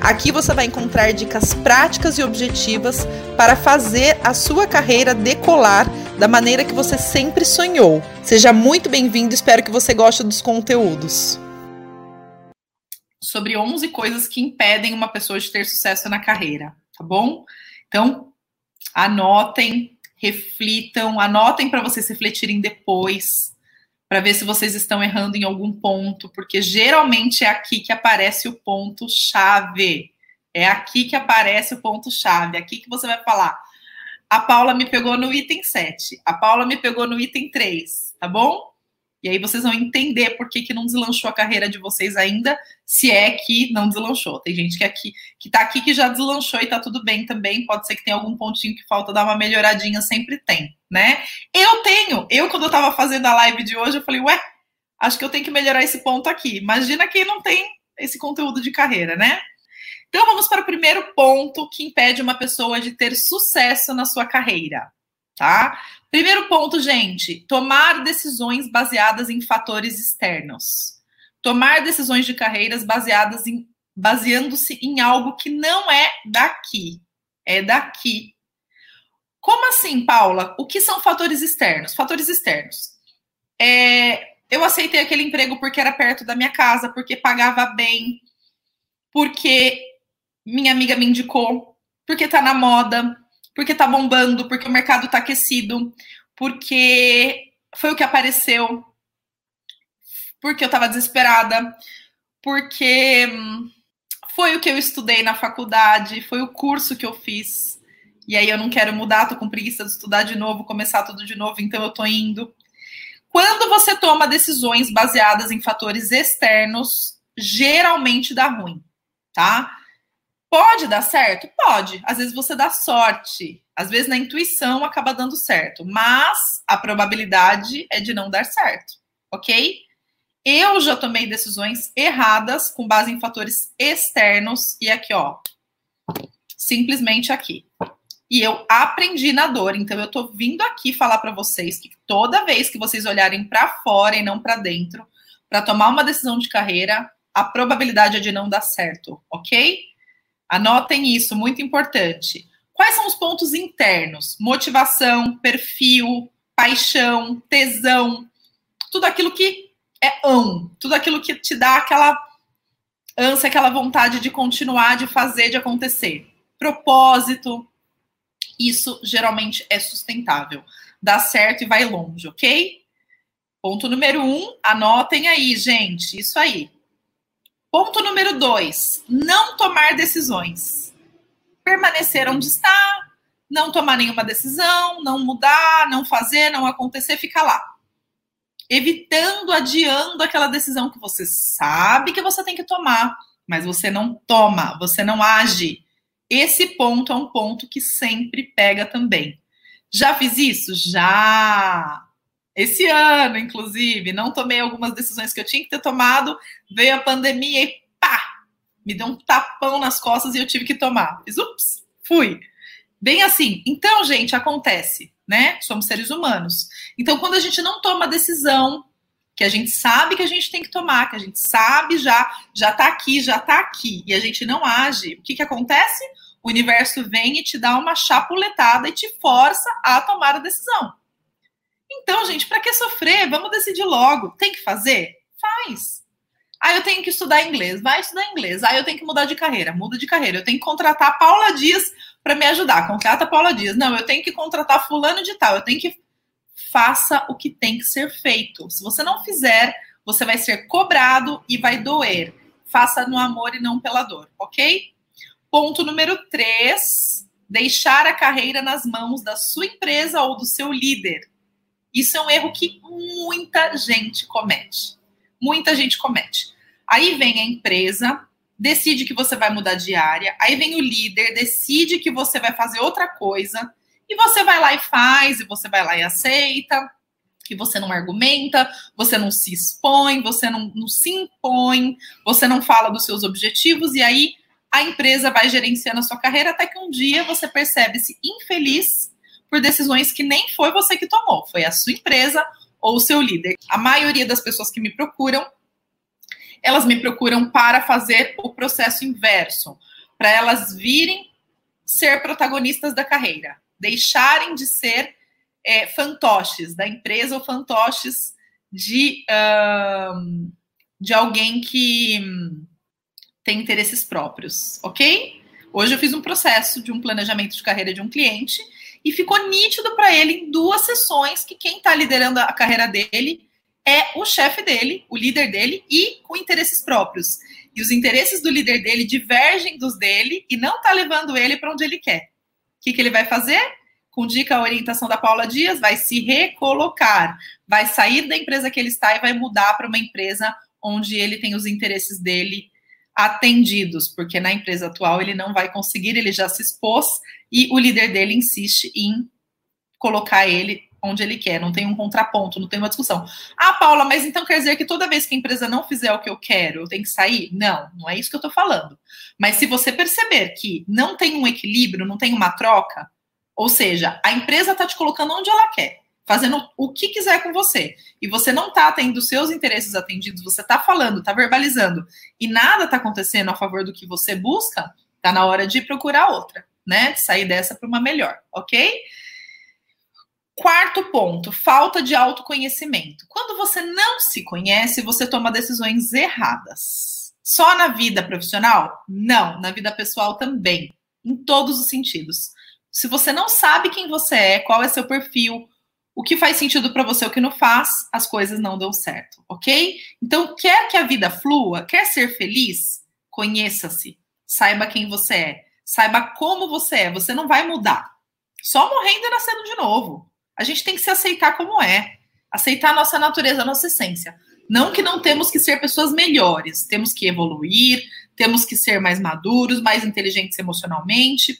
Aqui você vai encontrar dicas práticas e objetivas para fazer a sua carreira decolar da maneira que você sempre sonhou. Seja muito bem-vindo, espero que você goste dos conteúdos. Sobre 11 coisas que impedem uma pessoa de ter sucesso na carreira, tá bom? Então, anotem, reflitam, anotem para vocês refletirem depois para ver se vocês estão errando em algum ponto, porque geralmente é aqui que aparece o ponto chave. É aqui que aparece o ponto chave. É aqui que você vai falar. A Paula me pegou no item 7. A Paula me pegou no item 3, tá bom? E aí vocês vão entender por que, que não deslanchou a carreira de vocês ainda, se é que não deslanchou. Tem gente que aqui que tá aqui que já deslanchou e tá tudo bem também. Pode ser que tenha algum pontinho que falta dar uma melhoradinha, sempre tem, né? Eu tenho. Eu, quando eu tava fazendo a live de hoje, eu falei, ué, acho que eu tenho que melhorar esse ponto aqui. Imagina quem não tem esse conteúdo de carreira, né? Então vamos para o primeiro ponto que impede uma pessoa de ter sucesso na sua carreira, tá? Primeiro ponto, gente, tomar decisões baseadas em fatores externos. Tomar decisões de carreiras baseadas em baseando-se em algo que não é daqui, é daqui. Como assim, Paula? O que são fatores externos? Fatores externos. É, eu aceitei aquele emprego porque era perto da minha casa, porque pagava bem, porque minha amiga me indicou, porque tá na moda, porque tá bombando, porque o mercado tá aquecido, porque foi o que apareceu, porque eu tava desesperada, porque hum, foi o que eu estudei na faculdade, foi o curso que eu fiz. E aí eu não quero mudar, tô com preguiça de estudar de novo, começar tudo de novo, então eu tô indo. Quando você toma decisões baseadas em fatores externos, geralmente dá ruim, tá? Pode dar certo? Pode. Às vezes você dá sorte. Às vezes na intuição acaba dando certo. Mas a probabilidade é de não dar certo. Ok? Eu já tomei decisões erradas com base em fatores externos. E aqui, ó. Simplesmente aqui. E eu aprendi na dor. Então eu tô vindo aqui falar para vocês que toda vez que vocês olharem para fora e não para dentro, para tomar uma decisão de carreira, a probabilidade é de não dar certo, ok? Anotem isso, muito importante. Quais são os pontos internos? Motivação, perfil, paixão, tesão, tudo aquilo que é ão, tudo aquilo que te dá aquela ânsia, aquela vontade de continuar, de fazer, de acontecer. Propósito, isso geralmente é sustentável. Dá certo e vai longe, ok? Ponto número um, anotem aí, gente. Isso aí. Ponto número dois: não tomar decisões. Permanecer onde está, não tomar nenhuma decisão, não mudar, não fazer, não acontecer, fica lá. Evitando, adiando aquela decisão que você sabe que você tem que tomar, mas você não toma, você não age. Esse ponto é um ponto que sempre pega também. Já fiz isso? Já! Esse ano, inclusive, não tomei algumas decisões que eu tinha que ter tomado, veio a pandemia e pá! Me deu um tapão nas costas e eu tive que tomar. Fiz, ups, fui. Bem assim. Então, gente, acontece, né? Somos seres humanos. Então, quando a gente não toma decisão, que a gente sabe que a gente tem que tomar, que a gente sabe já, já tá aqui, já tá aqui, e a gente não age, o que que acontece? O universo vem e te dá uma chapuletada e te força a tomar a decisão. Então, gente, para que sofrer? Vamos decidir logo. Tem que fazer? Faz. Ah, eu tenho que estudar inglês. Vai estudar inglês. Ah, eu tenho que mudar de carreira. Muda de carreira. Eu tenho que contratar a Paula Dias para me ajudar. Contrata a Paula Dias. Não, eu tenho que contratar fulano de tal. Eu tenho que faça o que tem que ser feito. Se você não fizer, você vai ser cobrado e vai doer. Faça no amor e não pela dor, ok? Ponto número 3. Deixar a carreira nas mãos da sua empresa ou do seu líder. Isso é um erro que muita gente comete. Muita gente comete. Aí vem a empresa, decide que você vai mudar de área, aí vem o líder, decide que você vai fazer outra coisa, E você vai lá e faz, e você vai lá e aceita, que você não argumenta, você não se expõe, você não, não, se impõe, você não fala dos seus objetivos, e aí a empresa vai gerenciando a sua carreira até que um dia você percebe-se infeliz por decisões que nem foi você que tomou, foi a sua empresa ou o seu líder. A maioria das pessoas que me procuram, elas me procuram para fazer o processo inverso, para elas virem ser protagonistas da carreira, deixarem de ser é, fantoches da empresa ou fantoches de, uh, de alguém que tem interesses próprios, ok? Hoje eu fiz um processo de um planejamento de carreira de um cliente e ficou nítido para ele em duas sessões que quem está liderando a carreira dele é o chefe dele, o líder dele, e com interesses próprios. E os interesses do líder dele divergem dos dele e não está levando ele para onde ele quer. O que, que ele vai fazer? Com dica a orientação da Paula Dias, vai se recolocar, vai sair da empresa que ele está e vai mudar para uma empresa onde ele tem os interesses dele atendidos, porque na empresa atual ele não vai conseguir, ele já se expôs e o líder dele insiste em colocar ele onde ele quer, não tem um contraponto, não tem uma discussão. Ah, Paula, mas então quer dizer que toda vez que a empresa não fizer o que eu quero, eu tenho que sair? Não, não é isso que eu tô falando. Mas se você perceber que não tem um equilíbrio, não tem uma troca, ou seja, a empresa tá te colocando onde ela quer, fazendo o que quiser com você, e você não tá tendo seus interesses atendidos, você tá falando, tá verbalizando, e nada tá acontecendo a favor do que você busca, tá na hora de procurar outra né? De sair dessa para uma melhor, ok? Quarto ponto, falta de autoconhecimento. Quando você não se conhece, você toma decisões erradas. Só na vida profissional? Não, na vida pessoal também, em todos os sentidos. Se você não sabe quem você é, qual é seu perfil, o que faz sentido para você, o que não faz, as coisas não dão certo, ok? Então, quer que a vida flua, quer ser feliz, conheça-se, saiba quem você é. Saiba como você é. Você não vai mudar. Só morrendo e nascendo de novo. A gente tem que se aceitar como é. Aceitar a nossa natureza, a nossa essência. Não que não temos que ser pessoas melhores. Temos que evoluir, temos que ser mais maduros, mais inteligentes emocionalmente.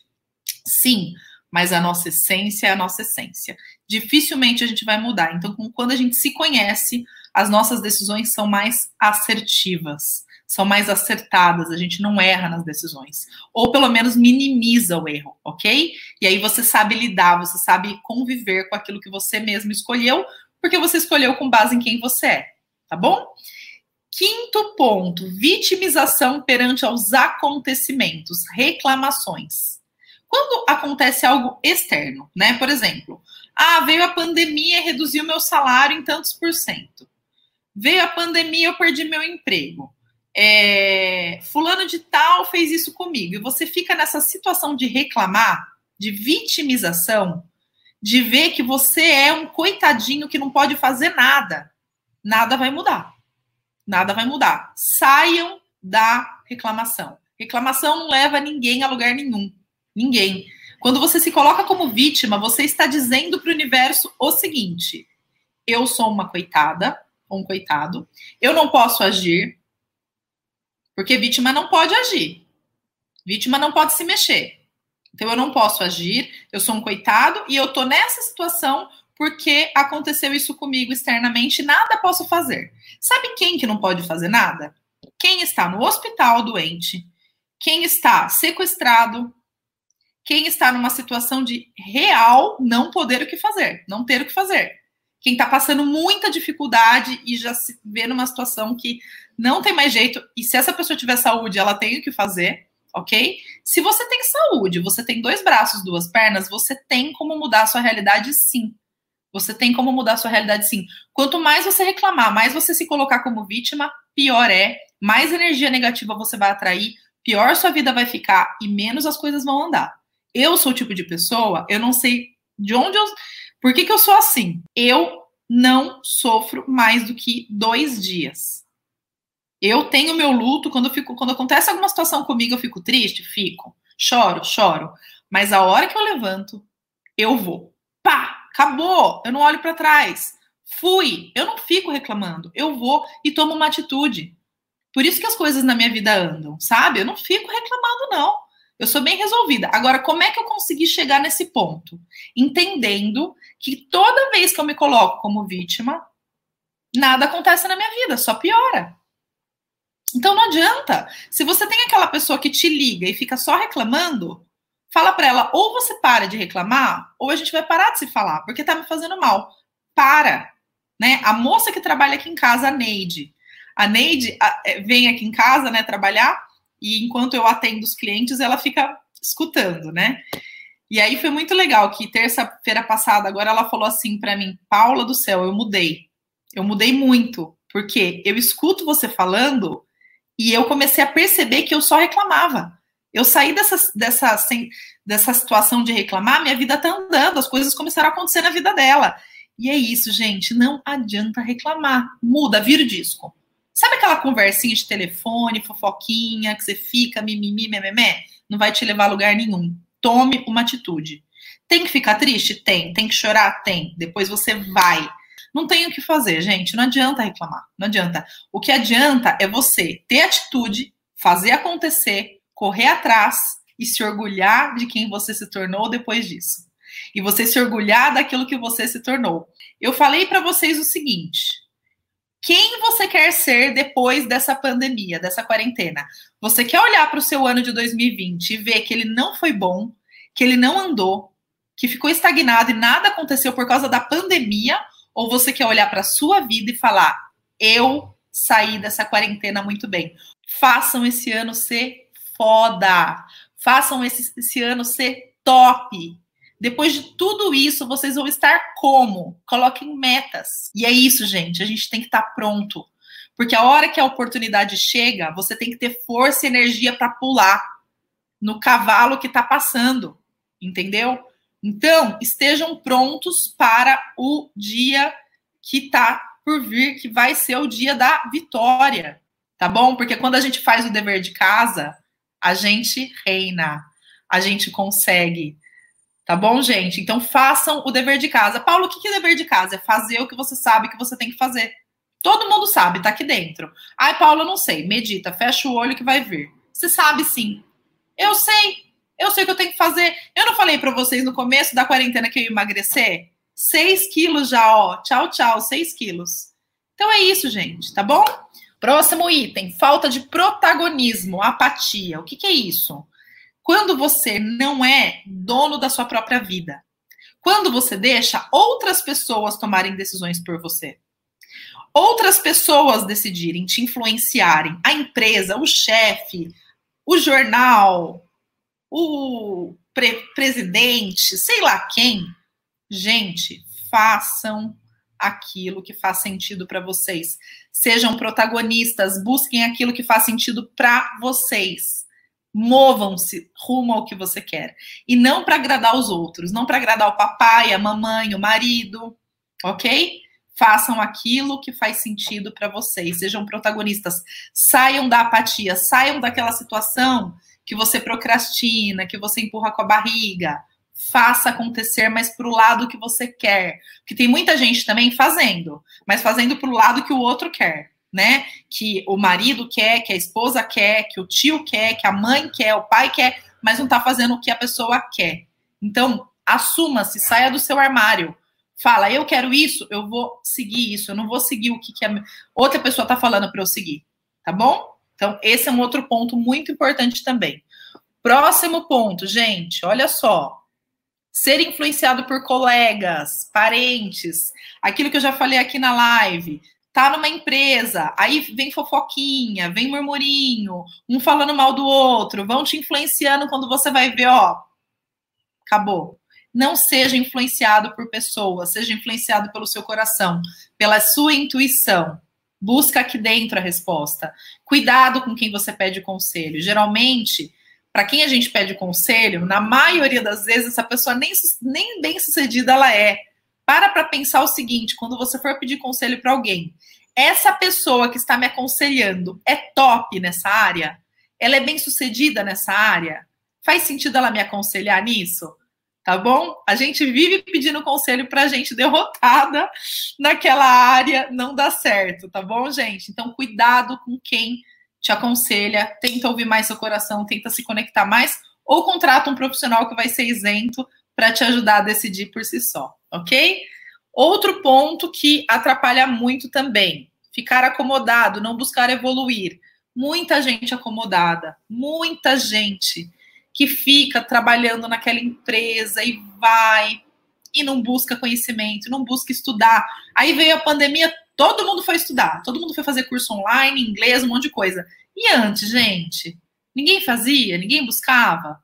Sim, mas a nossa essência é a nossa essência. Dificilmente a gente vai mudar. Então, quando a gente se conhece, as nossas decisões são mais assertivas são mais acertadas, a gente não erra nas decisões. Ou pelo menos minimiza o erro, ok? E aí você sabe lidar, você sabe conviver com aquilo que você mesmo escolheu, porque você escolheu com base em quem você é, tá bom? Quinto ponto: vitimização perante aos acontecimentos, reclamações. Quando acontece algo externo, né? Por exemplo, ah, veio a pandemia e reduziu meu salário em tantos por cento. Veio a pandemia, eu perdi meu emprego é, fulano de tal fez isso comigo, e você fica nessa situação de reclamar, de vitimização, de ver que você é um coitadinho que não pode fazer nada, nada vai mudar. Nada vai mudar. Saiam da reclamação. Reclamação não leva ninguém a lugar nenhum. Ninguém. Quando você se coloca como vítima, você está dizendo para o universo o seguinte: eu sou uma coitada, um coitado, eu não posso agir, porque vítima não pode agir. Vítima não pode se mexer. Então eu não posso agir, eu sou um coitado e eu tô nessa situação porque aconteceu isso comigo externamente, nada posso fazer. Sabe quem que não pode fazer nada? Quem está no hospital doente, quem está sequestrado, quem está numa situação de real não poder o que fazer, não ter o que fazer. Quem está passando muita dificuldade e já se vê numa situação que não tem mais jeito. E se essa pessoa tiver saúde, ela tem o que fazer, ok? Se você tem saúde, você tem dois braços, duas pernas, você tem como mudar a sua realidade, sim. Você tem como mudar a sua realidade, sim. Quanto mais você reclamar, mais você se colocar como vítima, pior é. Mais energia negativa você vai atrair, pior sua vida vai ficar e menos as coisas vão andar. Eu sou o tipo de pessoa, eu não sei de onde eu. Por que, que eu sou assim? Eu não sofro mais do que dois dias. Eu tenho meu luto quando fico, quando acontece alguma situação comigo, eu fico triste, fico, choro, choro. Mas a hora que eu levanto, eu vou. Pá, acabou. Eu não olho para trás. Fui. Eu não fico reclamando. Eu vou e tomo uma atitude. Por isso que as coisas na minha vida andam, sabe? Eu não fico reclamando não. Eu sou bem resolvida. Agora, como é que eu consegui chegar nesse ponto? Entendendo que toda vez que eu me coloco como vítima, nada acontece na minha vida, só piora. Então não adianta. Se você tem aquela pessoa que te liga e fica só reclamando, fala para ela, ou você para de reclamar, ou a gente vai parar de se falar, porque tá me fazendo mal. Para. Né? A moça que trabalha aqui em casa, a Neide. A Neide é, vem aqui em casa, né, trabalhar, e enquanto eu atendo os clientes, ela fica escutando, né? E aí foi muito legal que terça-feira passada, agora ela falou assim para mim, Paula do céu, eu mudei. Eu mudei muito, porque eu escuto você falando e eu comecei a perceber que eu só reclamava. Eu saí dessa, dessa, dessa situação de reclamar, minha vida tá andando, as coisas começaram a acontecer na vida dela. E é isso, gente, não adianta reclamar. Muda, vira o disco. Sabe aquela conversinha de telefone, fofoquinha, que você fica mimimi, mememé? Não vai te levar a lugar nenhum. Tome uma atitude. Tem que ficar triste? Tem. Tem que chorar? Tem. Depois você vai não tem o que fazer, gente. Não adianta reclamar. Não adianta. O que adianta é você ter atitude, fazer acontecer, correr atrás e se orgulhar de quem você se tornou depois disso. E você se orgulhar daquilo que você se tornou. Eu falei para vocês o seguinte: quem você quer ser depois dessa pandemia, dessa quarentena? Você quer olhar para o seu ano de 2020 e ver que ele não foi bom, que ele não andou, que ficou estagnado e nada aconteceu por causa da pandemia? Ou você quer olhar para a sua vida e falar: eu saí dessa quarentena muito bem? Façam esse ano ser foda. Façam esse, esse ano ser top. Depois de tudo isso, vocês vão estar como? Coloquem metas. E é isso, gente. A gente tem que estar tá pronto. Porque a hora que a oportunidade chega, você tem que ter força e energia para pular no cavalo que está passando. Entendeu? Então, estejam prontos para o dia que está por vir, que vai ser o dia da vitória, tá bom? Porque quando a gente faz o dever de casa, a gente reina, a gente consegue. Tá bom, gente? Então façam o dever de casa. Paulo, o que é dever de casa? É fazer o que você sabe que você tem que fazer. Todo mundo sabe, tá aqui dentro. Ai, Paulo, eu não sei. Medita, fecha o olho que vai vir. Você sabe sim. Eu sei. Eu sei o que eu tenho que fazer. Eu não falei para vocês no começo da quarentena que eu ia emagrecer? 6 quilos já, ó. Tchau, tchau, 6 quilos. Então é isso, gente, tá bom? Próximo item: falta de protagonismo, apatia. O que, que é isso? Quando você não é dono da sua própria vida. Quando você deixa outras pessoas tomarem decisões por você. Outras pessoas decidirem, te influenciarem. A empresa, o chefe, o jornal, o pre presidente, sei lá quem, gente, façam aquilo que faz sentido para vocês. Sejam protagonistas, busquem aquilo que faz sentido para vocês. Movam-se rumo ao que você quer. E não para agradar os outros, não para agradar o papai, a mamãe, o marido, ok? Façam aquilo que faz sentido para vocês. Sejam protagonistas. Saiam da apatia, saiam daquela situação que você procrastina, que você empurra com a barriga. Faça acontecer, mas para o lado que você quer. Porque tem muita gente também fazendo, mas fazendo para o lado que o outro quer, né? Que o marido quer, que a esposa quer, que o tio quer, que a mãe quer, o pai quer, mas não está fazendo o que a pessoa quer. Então, assuma-se, saia do seu armário. Fala, eu quero isso, eu vou seguir isso, eu não vou seguir o que, que a outra pessoa está falando para eu seguir, tá bom? Então, esse é um outro ponto muito importante também. Próximo ponto, gente, olha só. Ser influenciado por colegas, parentes, aquilo que eu já falei aqui na live. Tá numa empresa, aí vem fofoquinha, vem murmurinho, um falando mal do outro, vão te influenciando quando você vai ver, ó, acabou. Não seja influenciado por pessoas, seja influenciado pelo seu coração, pela sua intuição. Busca aqui dentro a resposta. Cuidado com quem você pede conselho. Geralmente, para quem a gente pede conselho, na maioria das vezes, essa pessoa nem, nem bem sucedida ela é. Para para pensar o seguinte: quando você for pedir conselho para alguém, essa pessoa que está me aconselhando é top nessa área? Ela é bem sucedida nessa área? Faz sentido ela me aconselhar nisso? tá bom? A gente vive pedindo conselho pra gente derrotada naquela área, não dá certo, tá bom, gente? Então, cuidado com quem te aconselha, tenta ouvir mais seu coração, tenta se conectar mais, ou contrata um profissional que vai ser isento para te ajudar a decidir por si só, ok? Outro ponto que atrapalha muito também, ficar acomodado, não buscar evoluir. Muita gente acomodada, muita gente que fica trabalhando naquela empresa e vai e não busca conhecimento, não busca estudar. Aí veio a pandemia, todo mundo foi estudar, todo mundo foi fazer curso online, inglês, um monte de coisa. E antes, gente, ninguém fazia, ninguém buscava.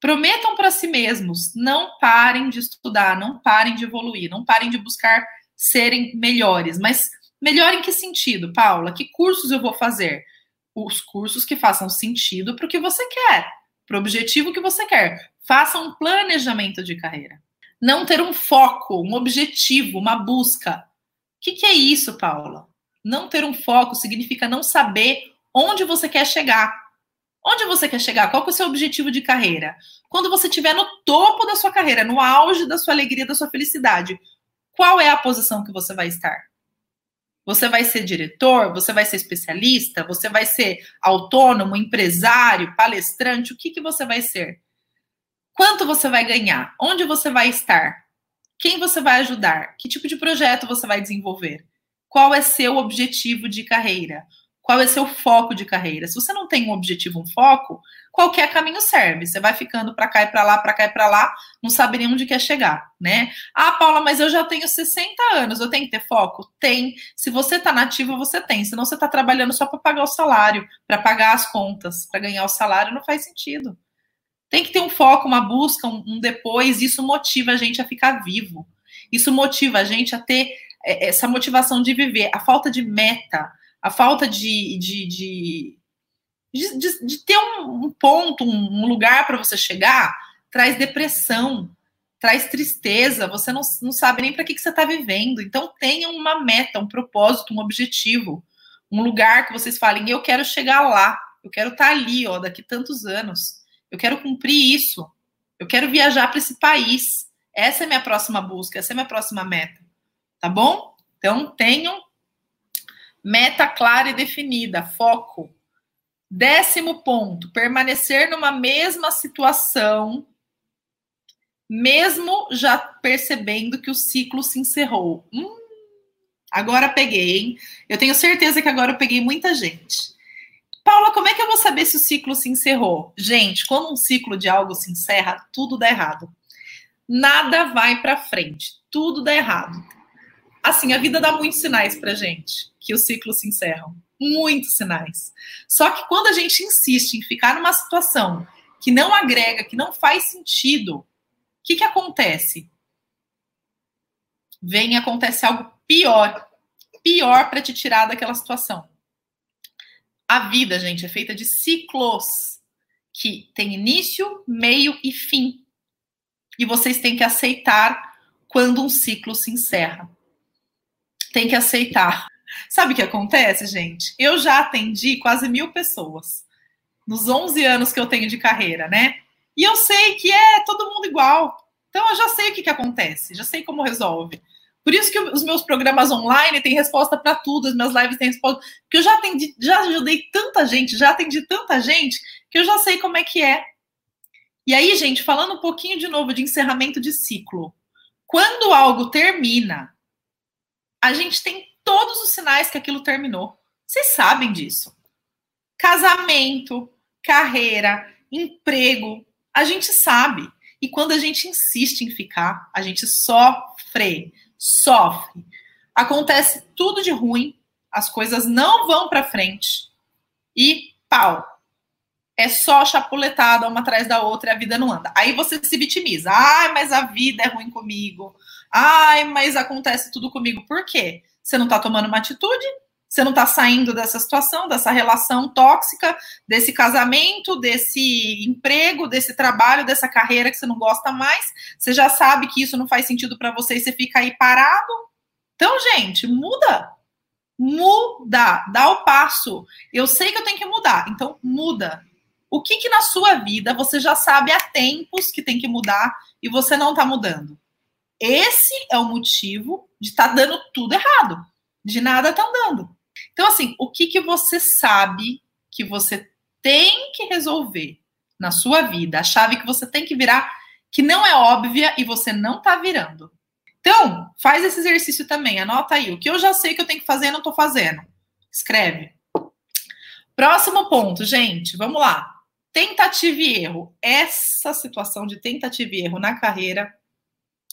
Prometam para si mesmos, não parem de estudar, não parem de evoluir, não parem de buscar serem melhores. Mas melhor em que sentido, Paula? Que cursos eu vou fazer? Os cursos que façam sentido para o que você quer, para o objetivo que você quer. Faça um planejamento de carreira. Não ter um foco, um objetivo, uma busca. O que, que é isso, Paula? Não ter um foco significa não saber onde você quer chegar. Onde você quer chegar? Qual é o seu objetivo de carreira? Quando você estiver no topo da sua carreira, no auge da sua alegria, da sua felicidade, qual é a posição que você vai estar? Você vai ser diretor? Você vai ser especialista? Você vai ser autônomo, empresário, palestrante? O que, que você vai ser? Quanto você vai ganhar? Onde você vai estar? Quem você vai ajudar? Que tipo de projeto você vai desenvolver? Qual é seu objetivo de carreira? Qual é seu foco de carreira? Se você não tem um objetivo, um foco, qualquer caminho serve. Você vai ficando para cá e para lá, para cá e para lá, não sabe nem onde quer chegar, né? Ah, Paula, mas eu já tenho 60 anos, eu tenho que ter foco? Tem. Se você está nativo, você tem. Senão você está trabalhando só para pagar o salário, para pagar as contas, para ganhar o salário, não faz sentido. Tem que ter um foco, uma busca, um, um depois. Isso motiva a gente a ficar vivo. Isso motiva a gente a ter é, essa motivação de viver. A falta de meta, a falta de, de, de, de, de ter um, um, ponto, um, lugar para você chegar, traz depressão, traz tristeza, você não, não sabe nem para que, que você está vivendo. Então, tenha uma meta, um propósito, um objetivo, um lugar que vocês falem, eu quero chegar lá, eu quero estar tá ali, ó, daqui tantos anos, eu quero cumprir isso, eu quero viajar para esse país. Essa é minha próxima busca, essa é minha próxima meta. Tá bom? Então, tenham Meta clara e definida, foco. Décimo ponto, permanecer numa mesma situação, mesmo já percebendo que o ciclo se encerrou. Hum, agora peguei, hein? Eu tenho certeza que agora eu peguei muita gente. Paula, como é que eu vou saber se o ciclo se encerrou? Gente, quando um ciclo de algo se encerra, tudo dá errado. Nada vai para frente, tudo dá errado. Assim, a vida dá muitos sinais pra gente que os ciclos se encerram. Muitos sinais. Só que quando a gente insiste em ficar numa situação que não agrega, que não faz sentido, o que, que acontece? Vem e acontece algo pior. Pior para te tirar daquela situação. A vida, gente, é feita de ciclos que tem início, meio e fim. E vocês têm que aceitar quando um ciclo se encerra. Tem que aceitar. Sabe o que acontece, gente? Eu já atendi quase mil pessoas nos 11 anos que eu tenho de carreira, né? E eu sei que é todo mundo igual. Então eu já sei o que, que acontece, já sei como resolve. Por isso que os meus programas online têm resposta para tudo, as minhas lives têm resposta. Porque eu já atendi, já ajudei tanta gente, já atendi tanta gente, que eu já sei como é que é. E aí, gente, falando um pouquinho de novo de encerramento de ciclo. Quando algo termina, a gente tem todos os sinais que aquilo terminou. Vocês sabem disso. Casamento, carreira, emprego, a gente sabe. E quando a gente insiste em ficar, a gente sofre, sofre. Acontece tudo de ruim, as coisas não vão para frente e pau. É só chapuletada uma atrás da outra e a vida não anda. Aí você se vitimiza. Ai, mas a vida é ruim comigo. Ai, mas acontece tudo comigo. Por quê? Você não está tomando uma atitude, você não está saindo dessa situação, dessa relação tóxica, desse casamento, desse emprego, desse trabalho, dessa carreira que você não gosta mais. Você já sabe que isso não faz sentido para você e você fica aí parado. Então, gente, muda. Muda, dá o passo. Eu sei que eu tenho que mudar, então muda. O que que na sua vida você já sabe há tempos que tem que mudar e você não está mudando? Esse é o motivo de estar tá dando tudo errado, de nada tá andando. Então, assim, o que, que você sabe que você tem que resolver na sua vida, a chave que você tem que virar, que não é óbvia e você não tá virando. Então, faz esse exercício também, anota aí. O que eu já sei que eu tenho que fazer, não tô fazendo. Escreve. Próximo ponto, gente, vamos lá. Tentativa e erro. Essa situação de tentativa e erro na carreira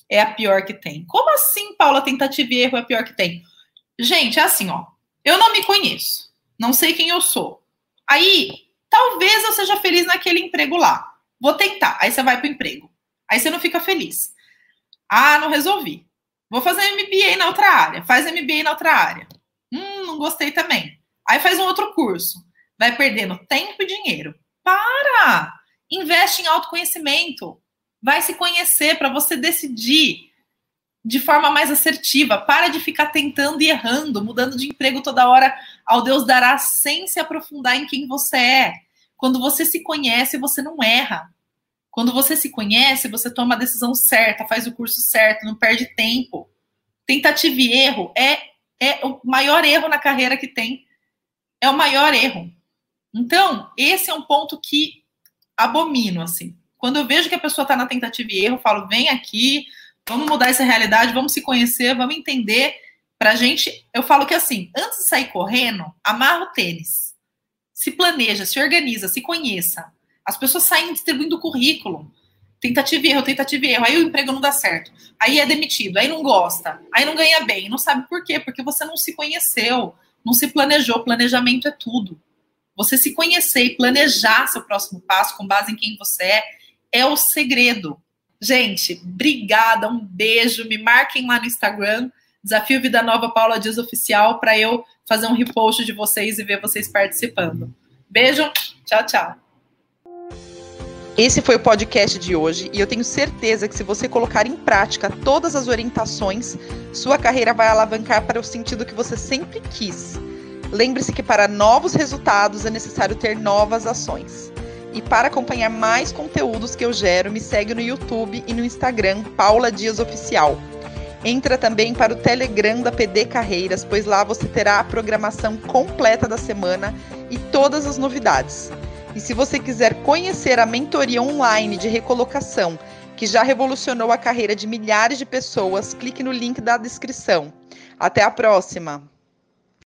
é a pior que tem. Como assim, Paula, tentativa e erro é a pior que tem? Gente, é assim, ó. Eu não me conheço. Não sei quem eu sou. Aí, talvez eu seja feliz naquele emprego lá. Vou tentar. Aí você vai pro emprego. Aí você não fica feliz. Ah, não resolvi. Vou fazer MBA na outra área. Faz MBA na outra área. Hum, não gostei também. Aí faz um outro curso. Vai perdendo tempo e dinheiro. Para! Investe em autoconhecimento. Vai se conhecer para você decidir de forma mais assertiva. Para de ficar tentando e errando, mudando de emprego toda hora. Ao Deus dará sem se aprofundar em quem você é. Quando você se conhece, você não erra. Quando você se conhece, você toma a decisão certa, faz o curso certo, não perde tempo. Tentativa e erro é, é o maior erro na carreira que tem. É o maior erro. Então, esse é um ponto que abomino, assim. Quando eu vejo que a pessoa está na tentativa e erro, eu falo, vem aqui, vamos mudar essa realidade, vamos se conhecer, vamos entender. Pra gente, eu falo que assim, antes de sair correndo, amarra o tênis. Se planeja, se organiza, se conheça. As pessoas saem distribuindo currículo. Tentativa e erro, tentativa e erro. Aí o emprego não dá certo. Aí é demitido, aí não gosta, aí não ganha bem. Não sabe por quê? Porque você não se conheceu, não se planejou. Planejamento é tudo. Você se conhecer e planejar seu próximo passo com base em quem você é, é o segredo. Gente, obrigada, um beijo. Me marquem lá no Instagram, Desafio Vida Nova Paula Dias Oficial, para eu fazer um repost de vocês e ver vocês participando. Beijo, tchau, tchau. Esse foi o podcast de hoje e eu tenho certeza que se você colocar em prática todas as orientações, sua carreira vai alavancar para o sentido que você sempre quis. Lembre-se que para novos resultados é necessário ter novas ações. E para acompanhar mais conteúdos que eu gero, me segue no YouTube e no Instagram, Paula Dias Oficial. Entra também para o Telegram da PD Carreiras, pois lá você terá a programação completa da semana e todas as novidades. E se você quiser conhecer a mentoria online de recolocação, que já revolucionou a carreira de milhares de pessoas, clique no link da descrição. Até a próxima!